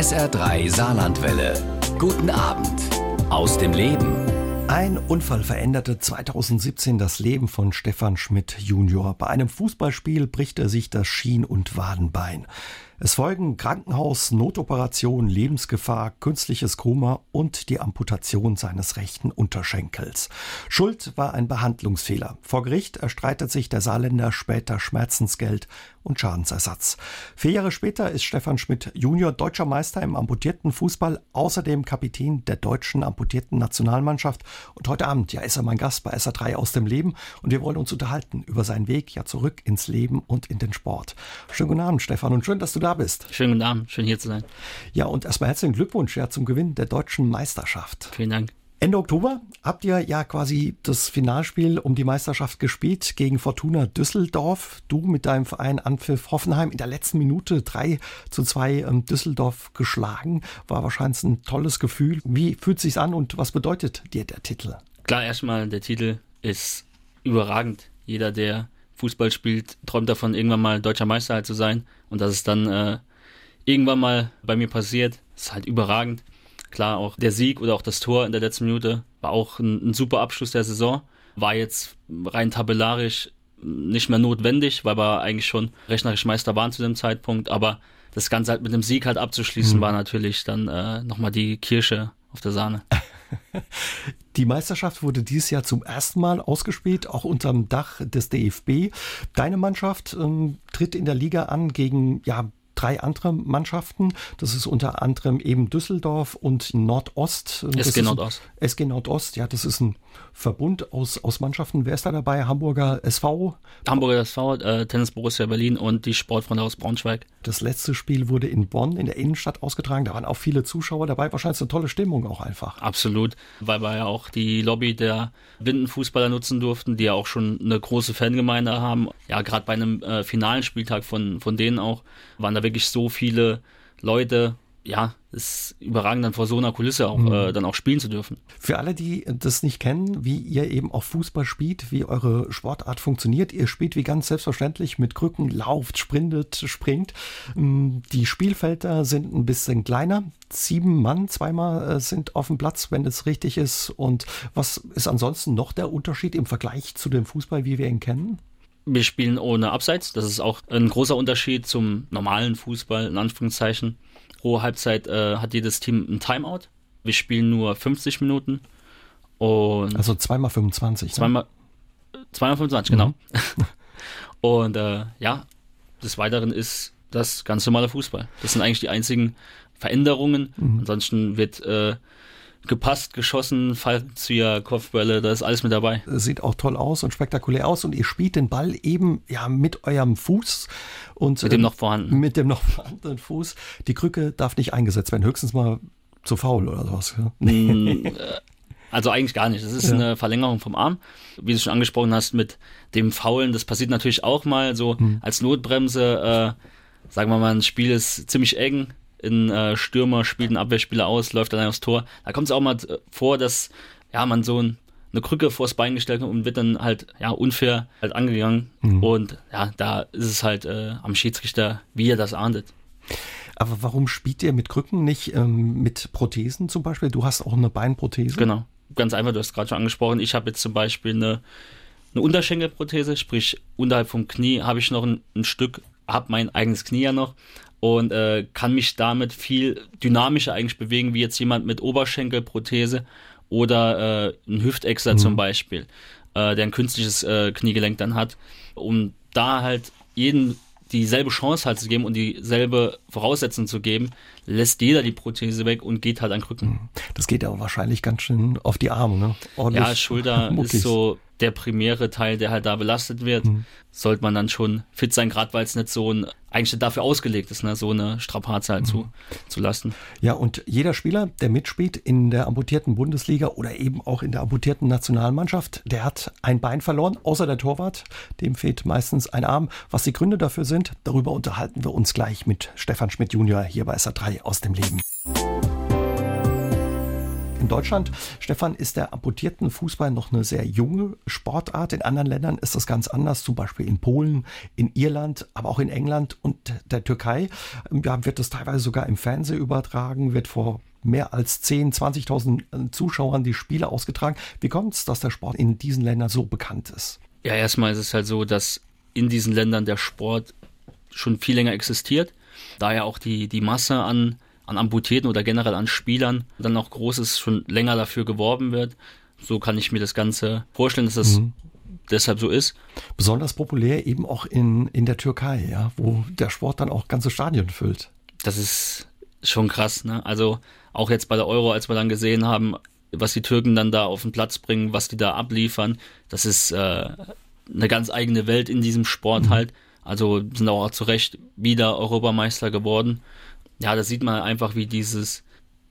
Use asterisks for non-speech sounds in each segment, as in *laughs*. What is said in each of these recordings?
SR3 Saarlandwelle. Guten Abend aus dem Leben. Ein Unfall veränderte 2017 das Leben von Stefan Schmidt Junior. Bei einem Fußballspiel bricht er sich das Schien- und Wadenbein. Es folgen Krankenhaus, Notoperation, Lebensgefahr, künstliches Koma und die Amputation seines rechten Unterschenkels. Schuld war ein Behandlungsfehler. Vor Gericht erstreitet sich der Saarländer später Schmerzensgeld und Schadensersatz. Vier Jahre später ist Stefan Schmidt Junior deutscher Meister im amputierten Fußball, außerdem Kapitän der deutschen amputierten Nationalmannschaft. Und heute Abend, ja, ist er mein Gast bei SA3 aus dem Leben und wir wollen uns unterhalten über seinen Weg ja zurück ins Leben und in den Sport. Schönen guten Abend, Stefan, und schön, dass du da bist. Schönen guten Abend, schön hier zu sein. Ja, und erstmal herzlichen Glückwunsch ja zum Gewinn der deutschen Meisterschaft. Vielen Dank. Ende Oktober habt ihr ja quasi das Finalspiel um die Meisterschaft gespielt gegen Fortuna Düsseldorf. Du mit deinem Verein Anpfiff Hoffenheim in der letzten Minute 3 zu 2 ähm, Düsseldorf geschlagen. War wahrscheinlich ein tolles Gefühl. Wie fühlt es sich an und was bedeutet dir der Titel? Klar, erstmal, der Titel ist überragend. Jeder, der Fußball spielt, träumt davon, irgendwann mal deutscher Meister zu sein. Und dass es dann äh, irgendwann mal bei mir passiert, ist halt überragend. Klar, auch der Sieg oder auch das Tor in der letzten Minute war auch ein, ein super Abschluss der Saison. War jetzt rein tabellarisch nicht mehr notwendig, weil wir eigentlich schon rechnerisch Meister waren zu dem Zeitpunkt. Aber das Ganze halt mit dem Sieg halt abzuschließen, mhm. war natürlich dann äh, nochmal die Kirsche auf der Sahne. *laughs* Die Meisterschaft wurde dieses Jahr zum ersten Mal ausgespielt, auch unterm Dach des DFB. Deine Mannschaft ähm, tritt in der Liga an gegen ja, drei andere Mannschaften. Das ist unter anderem eben Düsseldorf und Nordost. SG Nordost. SG Nordost, ja, das ist ein Verbund aus, aus Mannschaften. Wer ist da dabei? Hamburger SV? Hamburger SV, äh, Tennis Borussia Berlin und die Sportfreunde aus Braunschweig. Das letzte Spiel wurde in Bonn in der Innenstadt ausgetragen. Da waren auch viele Zuschauer dabei. Wahrscheinlich eine tolle Stimmung auch einfach. Absolut, weil wir ja auch die Lobby der Windenfußballer nutzen durften, die ja auch schon eine große Fangemeinde haben. Ja, gerade bei einem äh, finalen Spieltag von, von denen auch waren da wirklich so viele Leute, ja, ist überragend, dann vor so einer Kulisse auch mhm. äh, dann auch spielen zu dürfen. Für alle, die das nicht kennen, wie ihr eben auch Fußball spielt, wie eure Sportart funktioniert, ihr spielt wie ganz selbstverständlich mit Krücken, lauft, sprintet, springt. Mm, die Spielfelder sind ein bisschen kleiner. Sieben Mann, zweimal äh, sind auf dem Platz, wenn es richtig ist. Und was ist ansonsten noch der Unterschied im Vergleich zu dem Fußball, wie wir ihn kennen? Wir spielen ohne Abseits. Das ist auch ein großer Unterschied zum normalen Fußball, in Anführungszeichen. Pro Halbzeit äh, hat jedes Team ein Timeout. Wir spielen nur 50 Minuten. Und also zweimal 25. Zweimal, ne? zweimal 25, genau. Mhm. *laughs* und äh, ja, des Weiteren ist das ganz normale Fußball. Das sind eigentlich die einzigen Veränderungen. Mhm. Ansonsten wird äh, gepasst, geschossen, Fallzieher, Kopfbälle, da ist alles mit dabei. Sieht auch toll aus und spektakulär aus und ihr spielt den Ball eben ja mit eurem Fuß und mit dem noch vorhandenen. Mit dem noch *laughs* vorhandenen Fuß. Die Krücke darf nicht eingesetzt werden, höchstens mal zu faul oder sowas. Ja? Mm, äh, also eigentlich gar nicht. Das ist ja. eine Verlängerung vom Arm. Wie du schon angesprochen hast, mit dem Faulen, das passiert natürlich auch mal so hm. als Notbremse. Äh, sagen wir mal, ein Spiel ist ziemlich eng, ein äh, Stürmer spielt einen Abwehrspieler aus, läuft dann aufs Tor. Da kommt es auch mal äh, vor, dass ja man so ein, eine Krücke vors Bein gestellt hat und wird dann halt ja unfair halt angegangen. Mhm. Und ja, da ist es halt äh, am Schiedsrichter, wie er das ahndet. Aber warum spielt ihr mit Krücken nicht ähm, mit Prothesen zum Beispiel? Du hast auch eine Beinprothese. Genau, ganz einfach, du hast gerade schon angesprochen. Ich habe jetzt zum Beispiel eine, eine Unterschenkelprothese, sprich unterhalb vom Knie habe ich noch ein, ein Stück, habe mein eigenes Knie ja noch, und äh, kann mich damit viel dynamischer eigentlich bewegen, wie jetzt jemand mit Oberschenkelprothese oder äh, ein Hüftexer mhm. zum Beispiel, äh, der ein künstliches äh, Kniegelenk dann hat, um da halt jeden dieselbe Chance halt zu geben und dieselbe Voraussetzung zu geben, lässt jeder die Prothese weg und geht halt an Krücken. Mhm. Das geht aber wahrscheinlich ganz schön auf die Arme, ne? Ordentlich ja, Schulter *laughs* ist so der primäre Teil, der halt da belastet wird, mhm. sollte man dann schon fit sein, gerade weil es nicht so ein, eigentlich dafür ausgelegt ist, ne, so eine Strapaze halt mhm. zu, zu lassen. Ja, und jeder Spieler, der mitspielt in der amputierten Bundesliga oder eben auch in der amputierten Nationalmannschaft, der hat ein Bein verloren, außer der Torwart, dem fehlt meistens ein Arm. Was die Gründe dafür sind, darüber unterhalten wir uns gleich mit Stefan Schmidt Junior hier bei SA3 aus dem Leben. Deutschland, Stefan, ist der amputierten Fußball noch eine sehr junge Sportart. In anderen Ländern ist das ganz anders, zum Beispiel in Polen, in Irland, aber auch in England und der Türkei. Ja, wird das teilweise sogar im Fernsehen übertragen, wird vor mehr als 10, 20.000 Zuschauern die Spiele ausgetragen. Wie kommt es, dass der Sport in diesen Ländern so bekannt ist? Ja, erstmal ist es halt so, dass in diesen Ländern der Sport schon viel länger existiert. Daher auch die, die Masse an, an Amputierten oder generell an Spielern dann auch groß ist, schon länger dafür geworben wird. So kann ich mir das Ganze vorstellen, dass das mhm. deshalb so ist. Besonders populär eben auch in, in der Türkei, ja, wo der Sport dann auch ganze Stadien füllt. Das ist schon krass, ne? Also auch jetzt bei der Euro, als wir dann gesehen haben, was die Türken dann da auf den Platz bringen, was die da abliefern, das ist äh, eine ganz eigene Welt in diesem Sport mhm. halt. Also sind auch zu Recht wieder Europameister geworden. Ja, da sieht man einfach, wie dieses,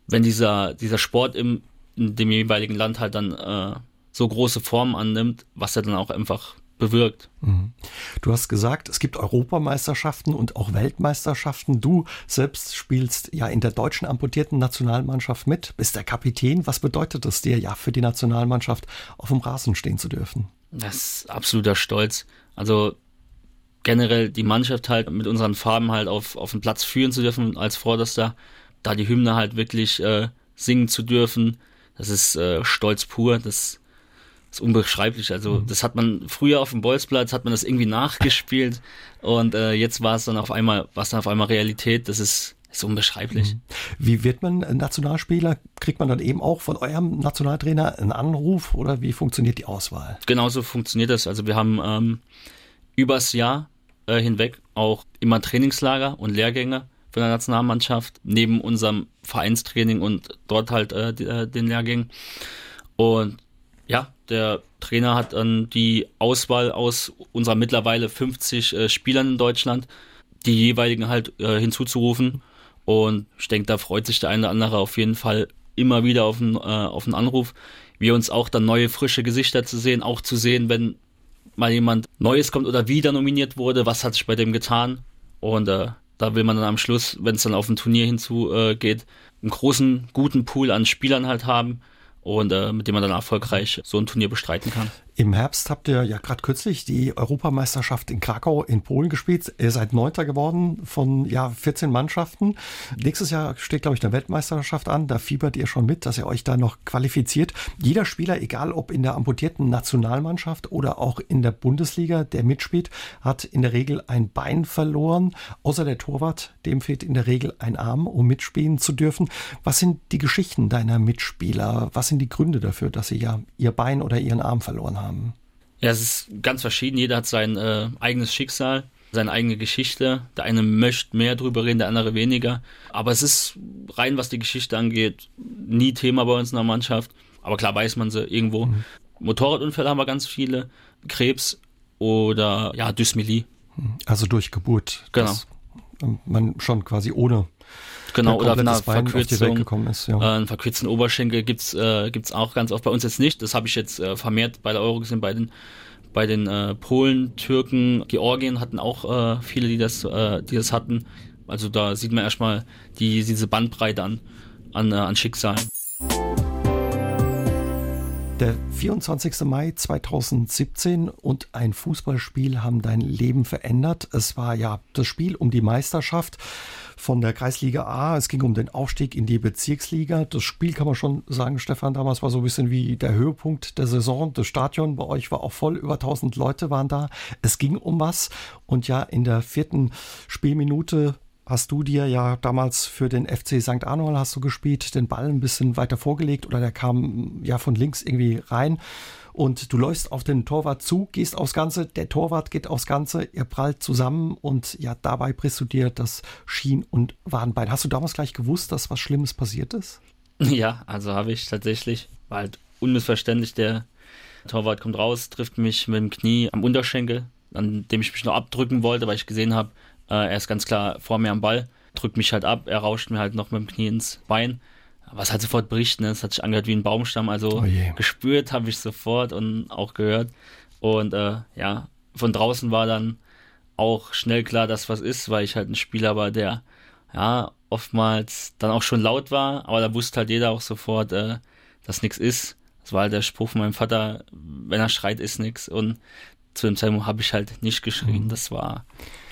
wenn dieser, dieser Sport im, in dem jeweiligen Land halt dann äh, so große Form annimmt, was er dann auch einfach bewirkt. Mhm. Du hast gesagt, es gibt Europameisterschaften und auch Weltmeisterschaften. Du selbst spielst ja in der deutschen amputierten Nationalmannschaft mit, bist der Kapitän. Was bedeutet es dir ja für die Nationalmannschaft auf dem Rasen stehen zu dürfen? Das ist absoluter Stolz. Also generell die Mannschaft halt mit unseren Farben halt auf, auf den Platz führen zu dürfen als Vorderster, da die Hymne halt wirklich äh, singen zu dürfen, das ist äh, Stolz pur, das ist unbeschreiblich. Also mhm. das hat man früher auf dem Bolzplatz, hat man das irgendwie nachgespielt und äh, jetzt war es dann auf einmal, war es dann auf einmal Realität, das ist ist unbeschreiblich. Mhm. Wie wird man Nationalspieler? Kriegt man dann eben auch von eurem Nationaltrainer einen Anruf oder wie funktioniert die Auswahl? Genauso funktioniert das. Also wir haben ähm, übers Jahr äh, hinweg auch immer Trainingslager und Lehrgänge für der Nationalmannschaft, neben unserem Vereinstraining und dort halt äh, die, äh, den Lehrgängen. Und ja, der Trainer hat dann die Auswahl aus unserer mittlerweile 50 äh, Spielern in Deutschland, die jeweiligen halt äh, hinzuzurufen. Und ich denke, da freut sich der eine oder andere auf jeden Fall immer wieder auf einen, äh, auf einen Anruf. Wir uns auch dann neue, frische Gesichter zu sehen, auch zu sehen, wenn mal jemand Neues kommt oder wieder nominiert wurde, was hat sich bei dem getan. Und äh, da will man dann am Schluss, wenn es dann auf ein Turnier hinzugeht, äh, einen großen, guten Pool an Spielern halt haben und äh, mit dem man dann erfolgreich so ein Turnier bestreiten kann. Im Herbst habt ihr ja gerade kürzlich die Europameisterschaft in Krakau in Polen gespielt. Ihr seid Neunter geworden von ja 14 Mannschaften. Nächstes Jahr steht, glaube ich, eine Weltmeisterschaft an. Da fiebert ihr schon mit, dass ihr euch da noch qualifiziert. Jeder Spieler, egal ob in der amputierten Nationalmannschaft oder auch in der Bundesliga, der mitspielt, hat in der Regel ein Bein verloren. Außer der Torwart, dem fehlt in der Regel ein Arm, um mitspielen zu dürfen. Was sind die Geschichten deiner Mitspieler? Was sind die Gründe dafür, dass sie ja ihr Bein oder ihren Arm verloren haben? Haben? Ja, es ist ganz verschieden. Jeder hat sein äh, eigenes Schicksal, seine eigene Geschichte. Der eine möchte mehr drüber reden, der andere weniger. Aber es ist rein, was die Geschichte angeht, nie Thema bei uns in der Mannschaft. Aber klar weiß man sie irgendwo. Mhm. Motorradunfälle haben wir ganz viele. Krebs oder ja, Dysmelie. Also durch Geburt. Genau. man schon quasi ohne Genau, oder auf einer Verkürzung, ist, ja. äh, einen verkürzten Oberschenkel gibt's äh, gibt's auch ganz oft bei uns jetzt nicht. Das habe ich jetzt äh, vermehrt bei der Euro gesehen, bei den bei den äh, Polen, Türken, Georgien hatten auch äh, viele, die das, äh, die das hatten. Also da sieht man erstmal die, diese Bandbreite an, an, äh, an Schicksalen. Der 24. Mai 2017 und ein Fußballspiel haben dein Leben verändert. Es war ja das Spiel um die Meisterschaft von der Kreisliga A. Es ging um den Aufstieg in die Bezirksliga. Das Spiel kann man schon sagen, Stefan, damals war so ein bisschen wie der Höhepunkt der Saison. Das Stadion bei euch war auch voll, über 1000 Leute waren da. Es ging um was. Und ja, in der vierten Spielminute hast du dir ja damals für den FC St. Arnold hast du gespielt, den Ball ein bisschen weiter vorgelegt oder der kam ja von links irgendwie rein und du läufst auf den Torwart zu, gehst aufs Ganze, der Torwart geht aufs Ganze, ihr prallt zusammen und ja, dabei brichst du dir das Schien- und Wadenbein. Hast du damals gleich gewusst, dass was Schlimmes passiert ist? *laughs* Ja, also habe ich tatsächlich. War halt unmissverständlich, der Torwart kommt raus, trifft mich mit dem Knie am Unterschenkel, an dem ich mich noch abdrücken wollte, weil ich gesehen habe, äh, er ist ganz klar vor mir am Ball, drückt mich halt ab, er rauscht mir halt noch mit dem Knie ins Bein. Was halt sofort bricht, ne? Es hat sich angehört wie ein Baumstamm, also oh gespürt habe ich sofort und auch gehört. Und äh, ja, von draußen war dann auch schnell klar, dass was ist, weil ich halt ein Spieler war, der ja oftmals dann auch schon laut war, aber da wusste halt jeder auch sofort, äh, dass nichts ist. Das war halt der Spruch von meinem Vater, wenn er schreit, ist nichts. Und zu dem Zeitpunkt habe ich halt nicht geschrien. Mhm. Das war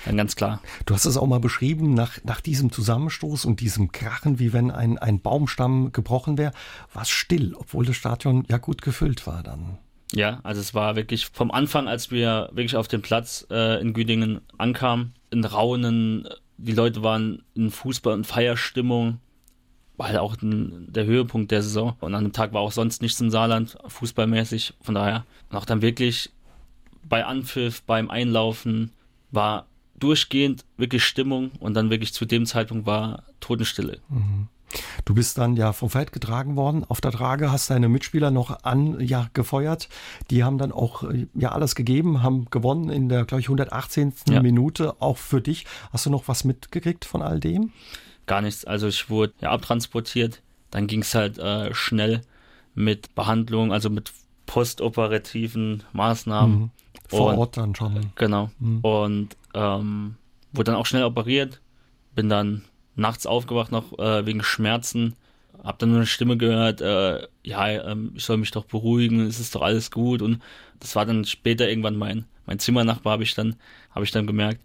dann ganz klar. Du hast es auch mal beschrieben, nach, nach diesem Zusammenstoß und diesem Krachen, wie wenn ein, ein Baumstamm gebrochen wäre, war es still, obwohl das Stadion ja gut gefüllt war dann. Ja, also es war wirklich vom Anfang, als wir wirklich auf dem Platz äh, in Güdingen ankamen, in Raunen, die Leute waren in Fußball- und Feierstimmung, war halt auch ein, der Höhepunkt der Saison. Und an dem Tag war auch sonst nichts im Saarland, fußballmäßig. Von daher, und auch dann wirklich bei Anpfiff, beim Einlaufen, war durchgehend wirklich Stimmung und dann wirklich zu dem Zeitpunkt war Totenstille. Mhm. Du bist dann ja vom Feld getragen worden. Auf der Trage hast deine Mitspieler noch an, ja, gefeuert. Die haben dann auch, äh, ja, alles gegeben, haben gewonnen in der, glaube ich, 118. Ja. Minute. Auch für dich. Hast du noch was mitgekriegt von all dem? Gar nichts. Also ich wurde ja abtransportiert. Dann ging es halt äh, schnell mit Behandlung, also mit postoperativen Maßnahmen. Mhm. Vor und, Ort dann schon. Genau. Mhm. Und ähm, wurde dann auch schnell operiert. Bin dann nachts aufgewacht noch äh, wegen Schmerzen. Hab dann nur eine Stimme gehört, äh, ja, ähm, ich soll mich doch beruhigen, es ist doch alles gut. Und das war dann später irgendwann mein, mein Zimmernachbar, habe ich, dann, ich dann gemerkt.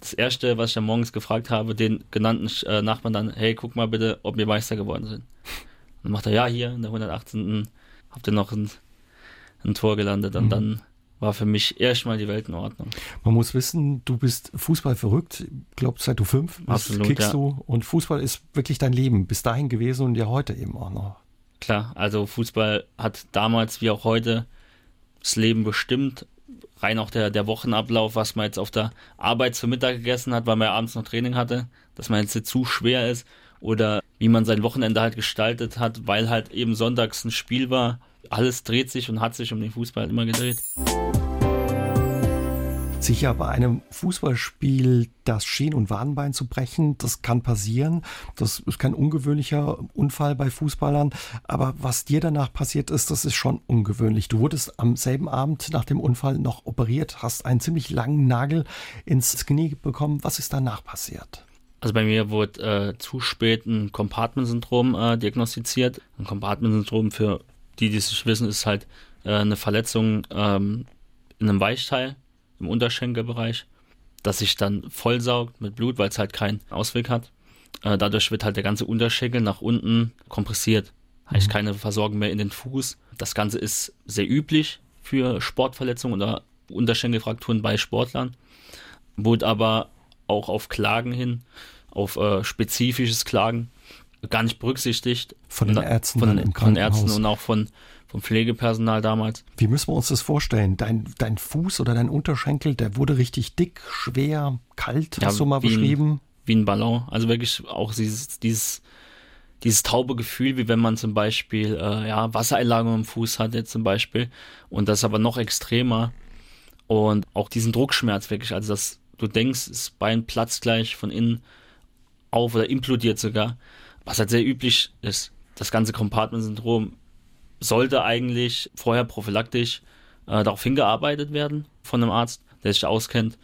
Das erste, was ich dann morgens gefragt habe, den genannten äh, Nachbarn dann, hey, guck mal bitte, ob wir Meister geworden sind. Und dann macht er, ja, hier in der 118. habt ihr noch ein, ein Tor gelandet. Und mhm. dann war für mich erstmal die Welt in Ordnung. Man muss wissen, du bist Fußball verrückt, glaub seit du fünf bist, Absolut, kickst ja. du und Fußball ist wirklich dein Leben bis dahin gewesen und ja heute eben auch noch. Klar, also Fußball hat damals wie auch heute das Leben bestimmt. Rein auch der, der Wochenablauf, was man jetzt auf der Arbeit zum Mittag gegessen hat, weil man ja abends noch Training hatte, dass man jetzt zu schwer ist oder wie man sein Wochenende halt gestaltet hat, weil halt eben sonntags ein Spiel war. Alles dreht sich und hat sich um den Fußball immer gedreht. Sicher, bei einem Fußballspiel das Schien- und Wadenbein zu brechen, das kann passieren. Das ist kein ungewöhnlicher Unfall bei Fußballern. Aber was dir danach passiert ist, das ist schon ungewöhnlich. Du wurdest am selben Abend nach dem Unfall noch operiert, hast einen ziemlich langen Nagel ins Knie bekommen. Was ist danach passiert? Also bei mir wurde äh, zu spät ein Compartment-Syndrom äh, diagnostiziert. Ein Compartment-Syndrom für die, die es nicht wissen, ist halt äh, eine Verletzung ähm, in einem Weichteil im Unterschenkelbereich, das sich dann vollsaugt mit Blut, weil es halt keinen Ausweg hat. Äh, dadurch wird halt der ganze Unterschenkel nach unten kompressiert. Heißt mhm. keine Versorgung mehr in den Fuß. Das Ganze ist sehr üblich für Sportverletzungen oder Unterschenkelfrakturen bei Sportlern. Wurde aber auch auf Klagen hin, auf äh, spezifisches Klagen gar nicht berücksichtigt. Von den Ärzten, von, den, von Ärzten und auch von vom Pflegepersonal damals. Wie müssen wir uns das vorstellen? Dein, dein Fuß oder dein Unterschenkel, der wurde richtig dick, schwer, kalt, ja, hast du mal wie beschrieben? Ein, wie ein Ballon. Also wirklich auch dieses, dieses, dieses taube Gefühl, wie wenn man zum Beispiel äh, ja, Wassereinlagerung im Fuß hat, jetzt zum Beispiel. Und das aber noch extremer. Und auch diesen Druckschmerz wirklich, also dass du denkst, das Bein platzt gleich von innen auf oder implodiert sogar, was halt sehr üblich ist. Das ganze Compartment-Syndrom sollte eigentlich vorher prophylaktisch äh, darauf hingearbeitet werden von einem Arzt, der sich auskennt.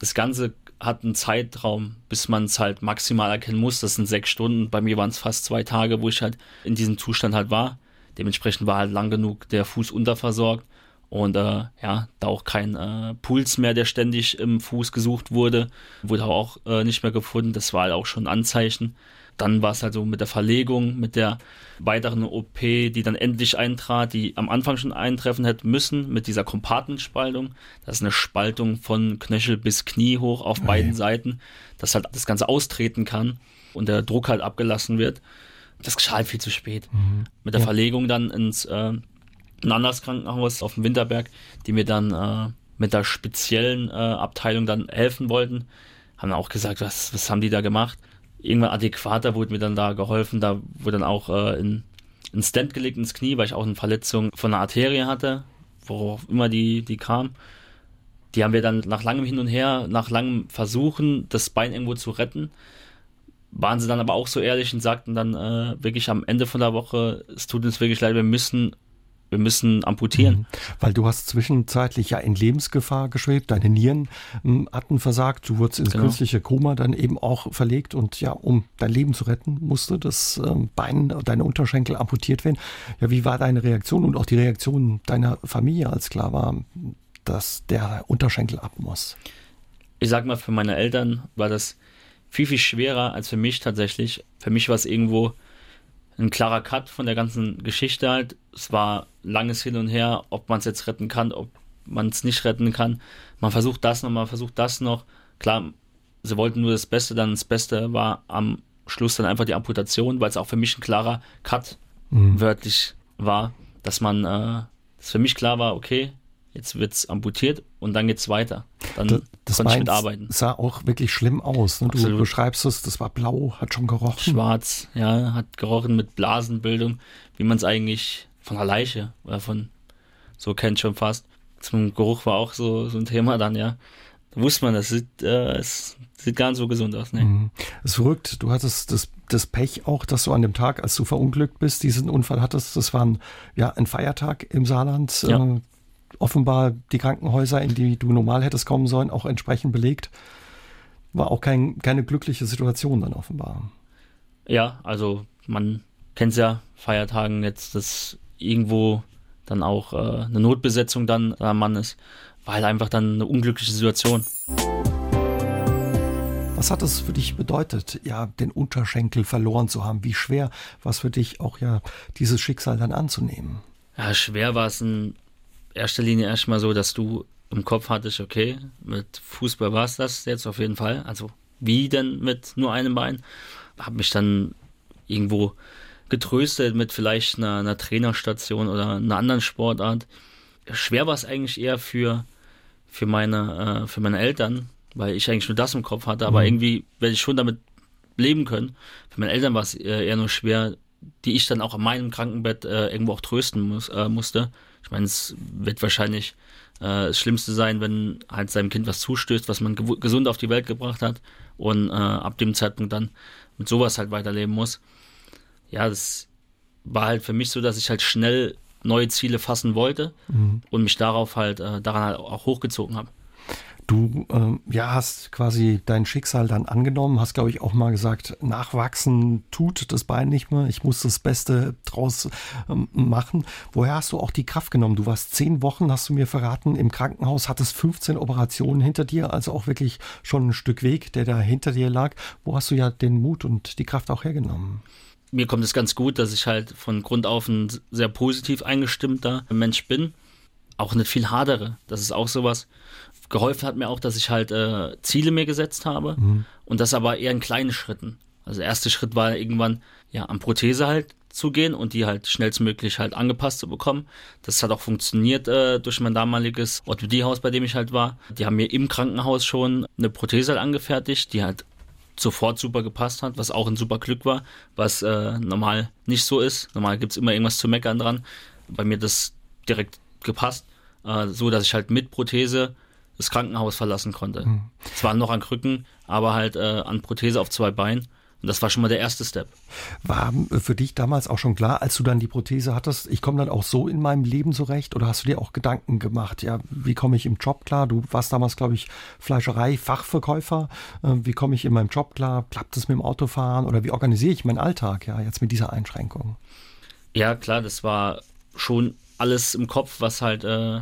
Das Ganze hat einen Zeitraum, bis man es halt maximal erkennen muss. Das sind sechs Stunden. Bei mir waren es fast zwei Tage, wo ich halt in diesem Zustand halt war. Dementsprechend war halt lang genug der Fuß unterversorgt und äh, ja, da auch kein äh, Puls mehr, der ständig im Fuß gesucht wurde, wurde auch äh, nicht mehr gefunden. Das war halt auch schon ein Anzeichen, dann war es halt so mit der Verlegung, mit der weiteren OP, die dann endlich eintrat, die am Anfang schon eintreffen hätte müssen, mit dieser Kompartmentspaltung. Das ist eine Spaltung von Knöchel bis Knie hoch auf beiden Seiten, dass halt das Ganze austreten kann und der Druck halt abgelassen wird. Das geschah halt viel zu spät. Mhm. Mit der ja. Verlegung dann ins äh, ein anderes Krankenhaus auf dem Winterberg, die mir dann äh, mit der speziellen äh, Abteilung dann helfen wollten, haben auch gesagt, was, was haben die da gemacht? Irgendwann adäquater wurde mir dann da geholfen. Da wurde dann auch äh, in, ein Stand gelegt ins Knie, weil ich auch eine Verletzung von einer Arterie hatte, worauf immer die, die kam. Die haben wir dann nach langem Hin und Her, nach langem Versuchen, das Bein irgendwo zu retten, waren sie dann aber auch so ehrlich und sagten dann äh, wirklich am Ende von der Woche, es tut uns wirklich leid, wir müssen wir müssen amputieren. Mhm. Weil du hast zwischenzeitlich ja in Lebensgefahr geschwebt, deine Nieren hm, hatten versagt, du wurdest ins genau. künstliche Koma dann eben auch verlegt und ja, um dein Leben zu retten, musste das ähm, Bein, deine Unterschenkel amputiert werden. Ja, wie war deine Reaktion und auch die Reaktion deiner Familie, als klar war, dass der Unterschenkel ab muss? Ich sag mal, für meine Eltern war das viel, viel schwerer als für mich tatsächlich. Für mich war es irgendwo ein klarer Cut von der ganzen Geschichte halt. Es war langes Hin und Her, ob man es jetzt retten kann, ob man es nicht retten kann. Man versucht das noch, man versucht das noch. Klar, sie wollten nur das Beste, dann das Beste war am Schluss dann einfach die Amputation, weil es auch für mich ein klarer Cut mhm. wörtlich war, dass man, äh, dass für mich klar war, okay, jetzt wird es amputiert und dann geht es weiter. Dann das, das konnte ich mitarbeiten. sah auch wirklich schlimm aus. Ne? Du beschreibst es, das war blau, hat schon gerochen. Schwarz, ja, hat gerochen mit Blasenbildung, wie man es eigentlich von der Leiche oder von so kennt schon fast. Zum Geruch war auch so, so ein Thema dann, ja. Da wusste man, das sieht, äh, es sieht gar nicht so gesund aus. Ne? Mhm. Es verrückt, du hattest das, das Pech auch, dass du an dem Tag, als du verunglückt bist, diesen Unfall hattest. Das war ein, ja, ein Feiertag im Saarland. Ja. Äh, offenbar die Krankenhäuser, in die du normal hättest kommen sollen, auch entsprechend belegt. War auch kein, keine glückliche Situation dann offenbar. Ja, also man kennt es ja, Feiertagen jetzt, dass irgendwo dann auch äh, eine Notbesetzung dann am Mann ist, war halt einfach dann eine unglückliche Situation. Was hat es für dich bedeutet, ja, den Unterschenkel verloren zu haben? Wie schwer war es für dich auch ja, dieses Schicksal dann anzunehmen? Ja, schwer war es in erster Linie erstmal so, dass du im Kopf hattest, okay, mit Fußball war es das jetzt auf jeden Fall. Also wie denn mit nur einem Bein? Habe mich dann irgendwo getröstet mit vielleicht einer, einer, Trainerstation oder einer anderen Sportart. Schwer war es eigentlich eher für, für, meine, äh, für meine Eltern, weil ich eigentlich nur das im Kopf hatte, aber mhm. irgendwie werde ich schon damit leben können. Für meine Eltern war es eher nur schwer, die ich dann auch an meinem Krankenbett äh, irgendwo auch trösten muss, äh, musste. Ich meine, es wird wahrscheinlich äh, das Schlimmste sein, wenn halt seinem Kind was zustößt, was man gesund auf die Welt gebracht hat und äh, ab dem Zeitpunkt dann mit sowas halt weiterleben muss. Ja, das war halt für mich so, dass ich halt schnell neue Ziele fassen wollte mhm. und mich darauf halt, äh, daran halt auch hochgezogen habe. Du ähm, ja, hast quasi dein Schicksal dann angenommen, hast, glaube ich, auch mal gesagt, nachwachsen tut das Bein nicht mehr. Ich muss das Beste draus ähm, machen. Woher hast du auch die Kraft genommen? Du warst zehn Wochen, hast du mir verraten, im Krankenhaus, hattest 15 Operationen hinter dir, also auch wirklich schon ein Stück Weg, der da hinter dir lag. Wo hast du ja den Mut und die Kraft auch hergenommen? Mir kommt es ganz gut, dass ich halt von Grund auf ein sehr positiv eingestimmter Mensch bin. Auch nicht viel hadere. Das ist auch sowas geholfen hat mir auch, dass ich halt äh, Ziele mir gesetzt habe mhm. und das aber eher in kleinen Schritten. Also der erste Schritt war irgendwann ja am Prothese halt zu gehen und die halt schnellstmöglich halt angepasst zu bekommen. Das hat auch funktioniert äh, durch mein damaliges Orthopädiehaus, bei dem ich halt war. Die haben mir im Krankenhaus schon eine Prothese halt angefertigt, die halt sofort super gepasst hat, was auch ein super Glück war, was äh, normal nicht so ist. Normal gibt es immer irgendwas zu meckern dran. Bei mir das direkt gepasst, äh, so dass ich halt mit Prothese das Krankenhaus verlassen konnte. Mhm. Zwar noch an Krücken, aber halt äh, an Prothese auf zwei Beinen. Und das war schon mal der erste Step. War äh, für dich damals auch schon klar, als du dann die Prothese hattest, ich komme dann auch so in meinem Leben zurecht? Oder hast du dir auch Gedanken gemacht, ja, wie komme ich im Job klar? Du warst damals, glaube ich, Fleischerei-Fachverkäufer. Äh, wie komme ich in meinem Job klar? Klappt es mit dem Autofahren? Oder wie organisiere ich meinen Alltag, ja, jetzt mit dieser Einschränkung? Ja, klar, das war schon alles im Kopf, was halt äh,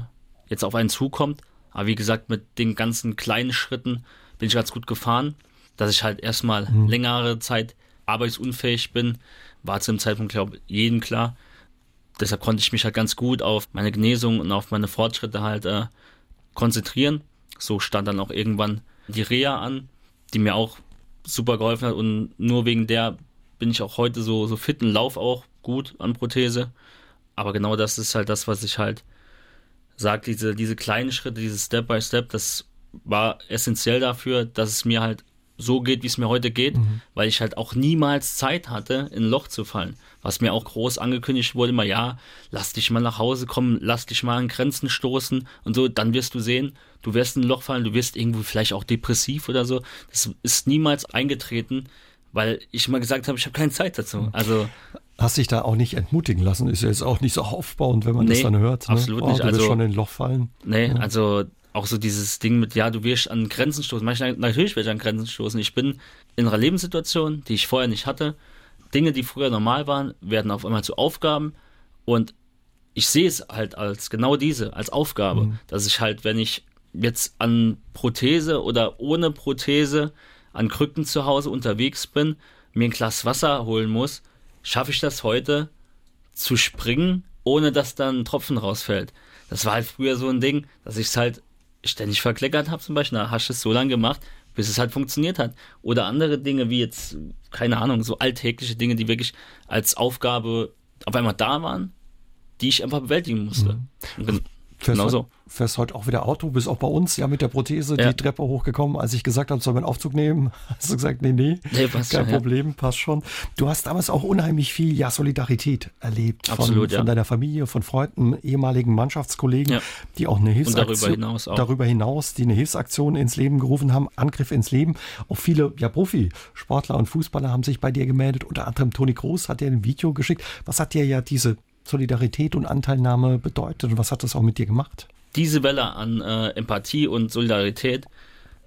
jetzt auf einen zukommt. Aber wie gesagt, mit den ganzen kleinen Schritten bin ich ganz gut gefahren. Dass ich halt erstmal mhm. längere Zeit arbeitsunfähig bin, war zu dem Zeitpunkt, glaube ich, jedem klar. Deshalb konnte ich mich halt ganz gut auf meine Genesung und auf meine Fortschritte halt äh, konzentrieren. So stand dann auch irgendwann die Reha an, die mir auch super geholfen hat und nur wegen der bin ich auch heute so, so fit und lauf auch gut an Prothese. Aber genau das ist halt das, was ich halt sagt, diese, diese kleinen Schritte, dieses Step by Step, das war essentiell dafür, dass es mir halt so geht, wie es mir heute geht, mhm. weil ich halt auch niemals Zeit hatte, in ein Loch zu fallen. Was mir auch groß angekündigt wurde, immer, ja, lass dich mal nach Hause kommen, lass dich mal an Grenzen stoßen und so, dann wirst du sehen, du wirst in ein Loch fallen, du wirst irgendwo vielleicht auch depressiv oder so. Das ist niemals eingetreten, weil ich immer gesagt habe, ich habe keine Zeit dazu. Mhm. Also Hast dich da auch nicht entmutigen lassen? Ist ja jetzt auch nicht so aufbauend, wenn man nee, das dann hört. Ne? Absolut oh, nicht. Du also schon in ein Loch fallen. Nee, ja. also auch so dieses Ding mit, ja, du wirst an Grenzen stoßen. Manchmal, natürlich werde ich an Grenzen stoßen. Ich bin in einer Lebenssituation, die ich vorher nicht hatte. Dinge, die früher normal waren, werden auf einmal zu Aufgaben. Und ich sehe es halt als genau diese, als Aufgabe, mhm. dass ich halt, wenn ich jetzt an Prothese oder ohne Prothese an Krücken zu Hause unterwegs bin, mir ein Glas Wasser holen muss, schaffe ich das heute zu springen, ohne dass dann ein Tropfen rausfällt. Das war halt früher so ein Ding, dass ich es halt ständig verkleckert habe zum Beispiel. Da hast du es so lange gemacht, bis es halt funktioniert hat. Oder andere Dinge wie jetzt, keine Ahnung, so alltägliche Dinge, die wirklich als Aufgabe auf einmal da waren, die ich einfach bewältigen musste. Mhm. Fährst, genau so. fährst heute auch wieder Auto, bist auch bei uns ja mit der Prothese ja. die Treppe hochgekommen. Als ich gesagt habe, soll man Aufzug nehmen, *laughs* hast du gesagt, nee, nee, nee kein schon, Problem, ja. passt schon. Du hast damals auch unheimlich viel ja, Solidarität erlebt Absolut, von, von deiner Familie, von Freunden, ehemaligen Mannschaftskollegen, die auch eine Hilfsaktion, darüber hinaus, auch. darüber hinaus, die eine Hilfsaktion ins Leben gerufen haben, Angriff ins Leben. Auch viele ja, Profisportler und Fußballer haben sich bei dir gemeldet, unter anderem Toni Groß hat dir ein Video geschickt. Was hat dir ja diese Solidarität und Anteilnahme bedeutet und was hat das auch mit dir gemacht? Diese Welle an äh, Empathie und Solidarität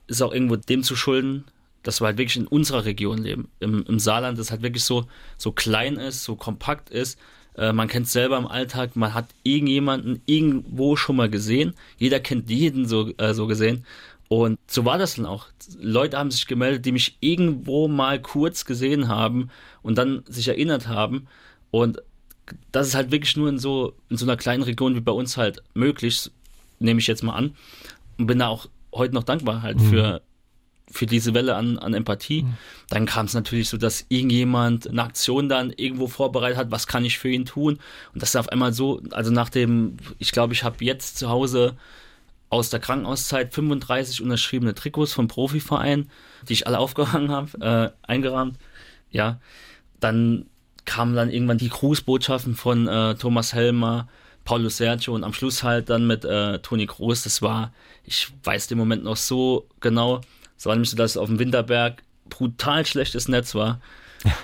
ist auch irgendwo dem zu schulden, dass wir halt wirklich in unserer Region leben. Im, im Saarland, das halt wirklich so, so klein ist, so kompakt ist. Äh, man kennt es selber im Alltag, man hat irgendjemanden irgendwo schon mal gesehen. Jeder kennt jeden so, äh, so gesehen. Und so war das dann auch. Leute haben sich gemeldet, die mich irgendwo mal kurz gesehen haben und dann sich erinnert haben. Und das ist halt wirklich nur in so, in so einer kleinen Region wie bei uns halt möglich, nehme ich jetzt mal an. Und bin da auch heute noch dankbar halt mhm. für, für diese Welle an, an Empathie. Mhm. Dann kam es natürlich so, dass irgendjemand eine Aktion dann irgendwo vorbereitet hat, was kann ich für ihn tun? Und das ist auf einmal so, also nach dem, ich glaube, ich habe jetzt zu Hause aus der Krankenhauszeit 35 unterschriebene Trikots vom Profiverein, die ich alle *laughs* aufgehangen habe, äh, eingerahmt. Ja, dann kamen dann irgendwann die Grußbotschaften von äh, Thomas Helmer, Paulo Sergio und am Schluss halt dann mit äh, Toni Groß. Das war, ich weiß den Moment noch so genau, es war nämlich so, dass auf dem Winterberg brutal schlechtes Netz war.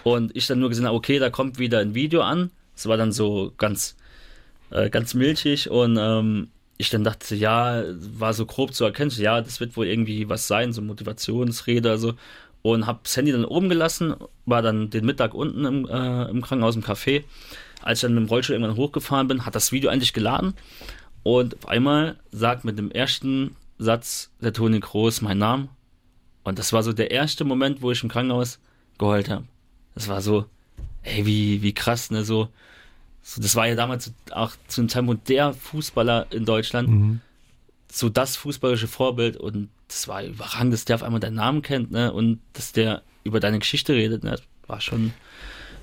Und ich dann nur gesehen habe, okay, da kommt wieder ein Video an. Es war dann so ganz, äh, ganz milchig und ähm, ich dann dachte, ja, war so grob zu erkennen, ja, das wird wohl irgendwie was sein, so Motivationsrede, also und habe das Handy dann oben gelassen, war dann den Mittag unten im, äh, im Krankenhaus im Café. Als ich dann mit dem Rollstuhl irgendwann hochgefahren bin, hat das Video eigentlich geladen und auf einmal sagt mit dem ersten Satz der Toni Groß mein Name und das war so der erste Moment, wo ich im Krankenhaus geheult habe. Das war so, ey, wie, wie krass, ne, so, so das war ja damals auch zu einem Zeitpunkt der Fußballer in Deutschland, mhm. So das fußballische Vorbild und das war überragend, dass der auf einmal deinen Namen kennt, ne? Und dass der über deine Geschichte redet, ne? Das war schon,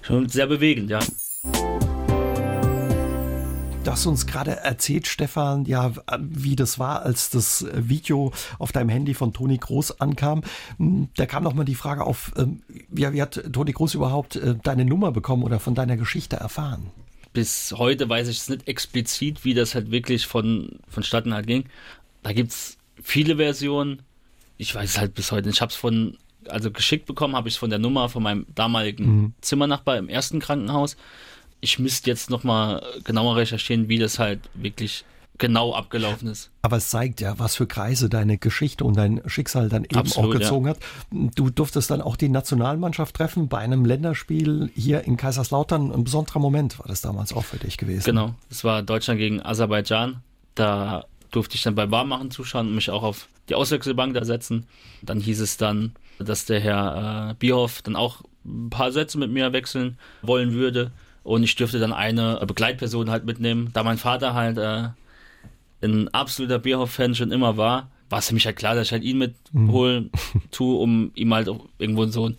schon sehr bewegend, ja. Du hast uns gerade erzählt, Stefan, ja, wie das war, als das Video auf deinem Handy von Toni Groß ankam. Hm, da kam nochmal die Frage auf, ähm, ja, wie hat Toni Groß überhaupt äh, deine Nummer bekommen oder von deiner Geschichte erfahren? Bis heute weiß ich es nicht explizit, wie das halt wirklich von, vonstatten halt ging. Da gibt es viele Versionen. Ich weiß es halt bis heute nicht. Ich habe es von, also geschickt bekommen, habe ich es von der Nummer von meinem damaligen mhm. Zimmernachbar im ersten Krankenhaus. Ich müsste jetzt nochmal genauer recherchieren, wie das halt wirklich genau abgelaufen ist. Aber es zeigt ja, was für Kreise deine Geschichte und dein Schicksal dann eben Absolut, auch gezogen ja. hat. Du durftest dann auch die Nationalmannschaft treffen bei einem Länderspiel hier in Kaiserslautern. Ein besonderer Moment war das damals auch für dich gewesen. Genau, es war Deutschland gegen Aserbaidschan. Da durfte ich dann beim Warmmachen zuschauen und mich auch auf die Auswechselbank da setzen. Dann hieß es dann, dass der Herr äh, Bierhoff dann auch ein paar Sätze mit mir wechseln wollen würde. Und ich dürfte dann eine Begleitperson halt mitnehmen. Da mein Vater halt äh, ein absoluter Bierhoff-Fan schon immer war, war es für mich halt klar, dass ich halt ihn mitholen mhm. *laughs* tue, um ihm halt irgendwo so,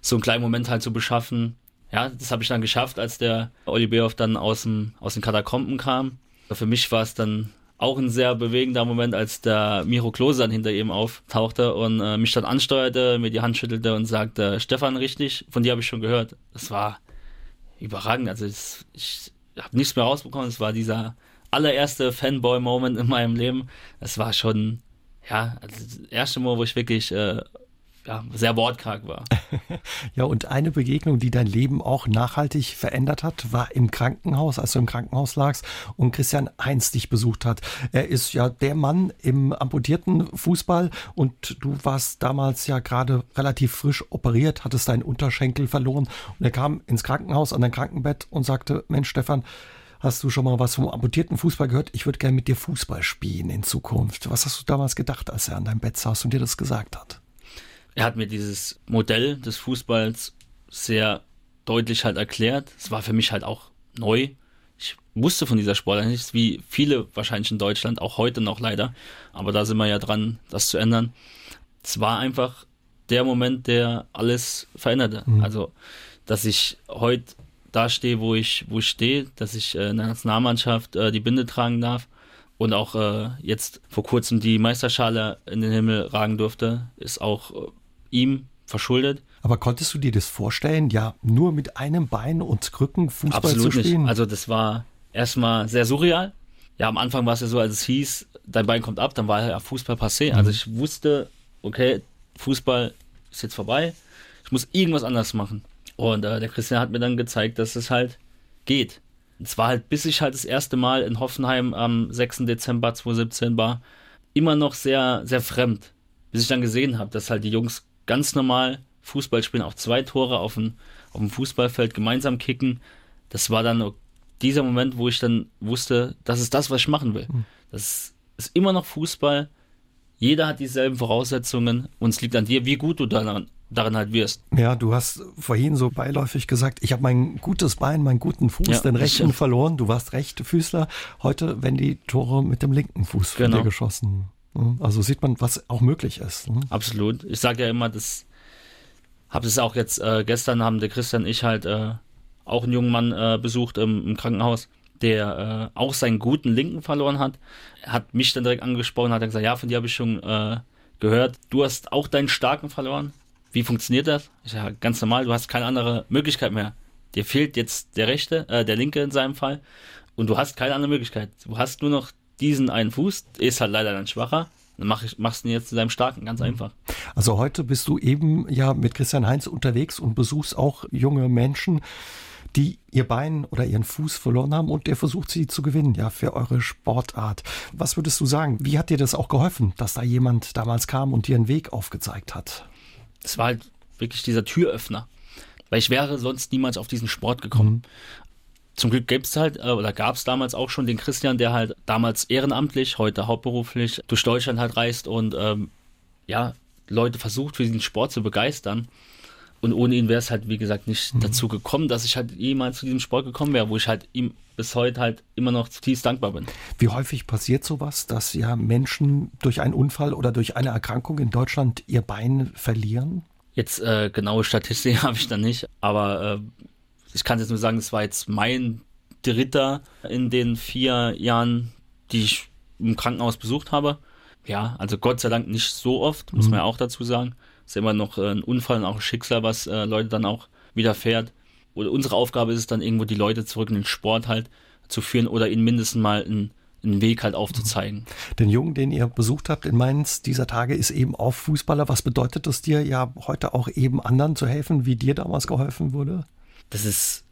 so einen kleinen Moment halt zu beschaffen. Ja, das habe ich dann geschafft, als der Olli Bierhoff dann aus, dem, aus den Katakomben kam. Für mich war es dann auch ein sehr bewegender Moment, als der Miro Klose dann hinter ihm auftauchte und äh, mich dann ansteuerte, mir die Hand schüttelte und sagte, Stefan, richtig, von dir habe ich schon gehört. Das war überragend. Also ich, ich habe nichts mehr rausbekommen. Es war dieser allererste Fanboy-Moment in meinem Leben. Es war schon, ja, also das erste Mal, wo ich wirklich äh, ja, sehr wortkarg war. *laughs* ja, und eine Begegnung, die dein Leben auch nachhaltig verändert hat, war im Krankenhaus, als du im Krankenhaus lagst und Christian Heinz dich besucht hat. Er ist ja der Mann im amputierten Fußball und du warst damals ja gerade relativ frisch operiert, hattest deinen Unterschenkel verloren und er kam ins Krankenhaus an dein Krankenbett und sagte, Mensch Stefan, Hast du schon mal was vom amputierten Fußball gehört? Ich würde gerne mit dir Fußball spielen in Zukunft. Was hast du damals gedacht, als er an deinem Bett saß und dir das gesagt hat? Er hat mir dieses Modell des Fußballs sehr deutlich halt erklärt. Es war für mich halt auch neu. Ich wusste von dieser Sportart nichts, wie viele wahrscheinlich in Deutschland, auch heute noch leider. Aber da sind wir ja dran, das zu ändern. Es war einfach der Moment, der alles veränderte. Mhm. Also, dass ich heute da stehe, wo ich, wo ich stehe, dass ich äh, in der Nationalmannschaft äh, die Binde tragen darf und auch äh, jetzt vor kurzem die Meisterschale in den Himmel ragen durfte, ist auch äh, ihm verschuldet. Aber konntest du dir das vorstellen, ja, nur mit einem Bein und Krücken Fußball Absolut zu spielen? Nicht. Also das war erstmal sehr surreal. Ja, am Anfang war es ja so, als es hieß, dein Bein kommt ab, dann war ja Fußball passé. Mhm. Also ich wusste, okay, Fußball ist jetzt vorbei. Ich muss irgendwas anderes machen. Und äh, der Christian hat mir dann gezeigt, dass es halt geht. Es war halt, bis ich halt das erste Mal in Hoffenheim am 6. Dezember 2017 war, immer noch sehr, sehr fremd. Bis ich dann gesehen habe, dass halt die Jungs ganz normal Fußball spielen, auch zwei Tore auf dem, auf dem Fußballfeld gemeinsam kicken. Das war dann dieser Moment, wo ich dann wusste, das ist das, was ich machen will. Hm. Das ist immer noch Fußball. Jeder hat dieselben Voraussetzungen und es liegt an dir, wie gut du daran, darin halt wirst. Ja, du hast vorhin so beiläufig gesagt, ich habe mein gutes Bein, meinen guten Fuß, ja, den rechten verloren. Du warst rechte Füßler. Heute werden die Tore mit dem linken Fuß genau. von dir geschossen. Ne? Also sieht man, was auch möglich ist. Ne? Absolut. Ich sage ja immer, das habe es auch jetzt äh, gestern haben der Christian und ich halt äh, auch einen jungen Mann äh, besucht im, im, Krankenhaus, der äh, auch seinen guten Linken verloren hat. Er hat mich dann direkt angesprochen, hat gesagt, ja, von dir habe ich schon äh, gehört, du hast auch deinen starken verloren. Wie funktioniert das? Ich sage, ganz normal, du hast keine andere Möglichkeit mehr. Dir fehlt jetzt der rechte, äh, der linke in seinem Fall und du hast keine andere Möglichkeit. Du hast nur noch diesen einen Fuß, ist halt leider dann schwacher. Dann mach ich, machst du ihn jetzt zu deinem starken, ganz mhm. einfach. Also heute bist du eben ja mit Christian Heinz unterwegs und besuchst auch junge Menschen, die ihr Bein oder ihren Fuß verloren haben und der versucht sie zu gewinnen, ja, für eure Sportart. Was würdest du sagen? Wie hat dir das auch geholfen, dass da jemand damals kam und dir einen Weg aufgezeigt hat? Es war halt wirklich dieser Türöffner. Weil ich wäre sonst niemals auf diesen Sport gekommen. Mhm zum Glück gibt es halt, äh, oder gab es damals auch schon den Christian, der halt damals ehrenamtlich, heute hauptberuflich durch Deutschland halt reist und ähm, ja, Leute versucht, für diesen Sport zu begeistern. Und ohne ihn wäre es halt, wie gesagt, nicht mhm. dazu gekommen, dass ich halt jemals zu diesem Sport gekommen wäre, wo ich halt ihm bis heute halt immer noch zutiefst dankbar bin. Wie häufig passiert sowas, dass ja Menschen durch einen Unfall oder durch eine Erkrankung in Deutschland ihr Bein verlieren? Jetzt äh, genaue Statistik *laughs* habe ich da nicht, aber äh, ich kann jetzt nur sagen, es war jetzt mein dritter in den vier Jahren, die ich im Krankenhaus besucht habe. Ja, also Gott sei Dank nicht so oft, muss mhm. man ja auch dazu sagen. Es ist immer noch äh, ein Unfall und auch ein Schicksal, was äh, Leute dann auch widerfährt. Oder unsere Aufgabe ist es dann irgendwo, die Leute zurück in den Sport halt zu führen oder ihnen mindestens mal einen, einen Weg halt aufzuzeigen. Mhm. Den Jungen, den ihr besucht habt in Mainz dieser Tage, ist eben auch Fußballer. Was bedeutet es dir ja heute auch eben anderen zu helfen, wie dir damals geholfen wurde? Das ist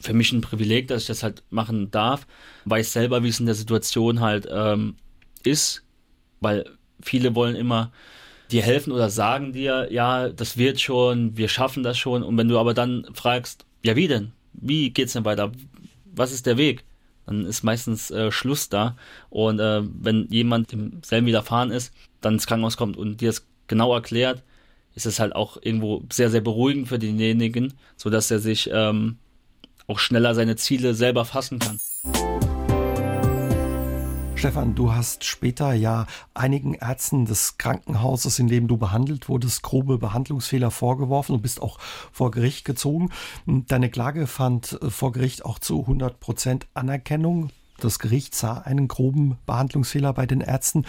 für mich ein Privileg, dass ich das halt machen darf. Weiß selber, wie es in der Situation halt ähm, ist, weil viele wollen immer dir helfen oder sagen dir, ja, das wird schon, wir schaffen das schon. Und wenn du aber dann fragst, ja, wie denn? Wie geht's denn weiter? Was ist der Weg? Dann ist meistens äh, Schluss da. Und äh, wenn jemand dem selben widerfahren ist, dann ins Krankenhaus kommt und dir das genau erklärt, ist es halt auch irgendwo sehr, sehr beruhigend für denjenigen, sodass er sich ähm, auch schneller seine Ziele selber fassen kann. Stefan, du hast später ja einigen Ärzten des Krankenhauses, in dem du behandelt wurdest, grobe Behandlungsfehler vorgeworfen und bist auch vor Gericht gezogen. Deine Klage fand äh, vor Gericht auch zu 100 Prozent Anerkennung. Das Gericht sah einen groben Behandlungsfehler bei den Ärzten.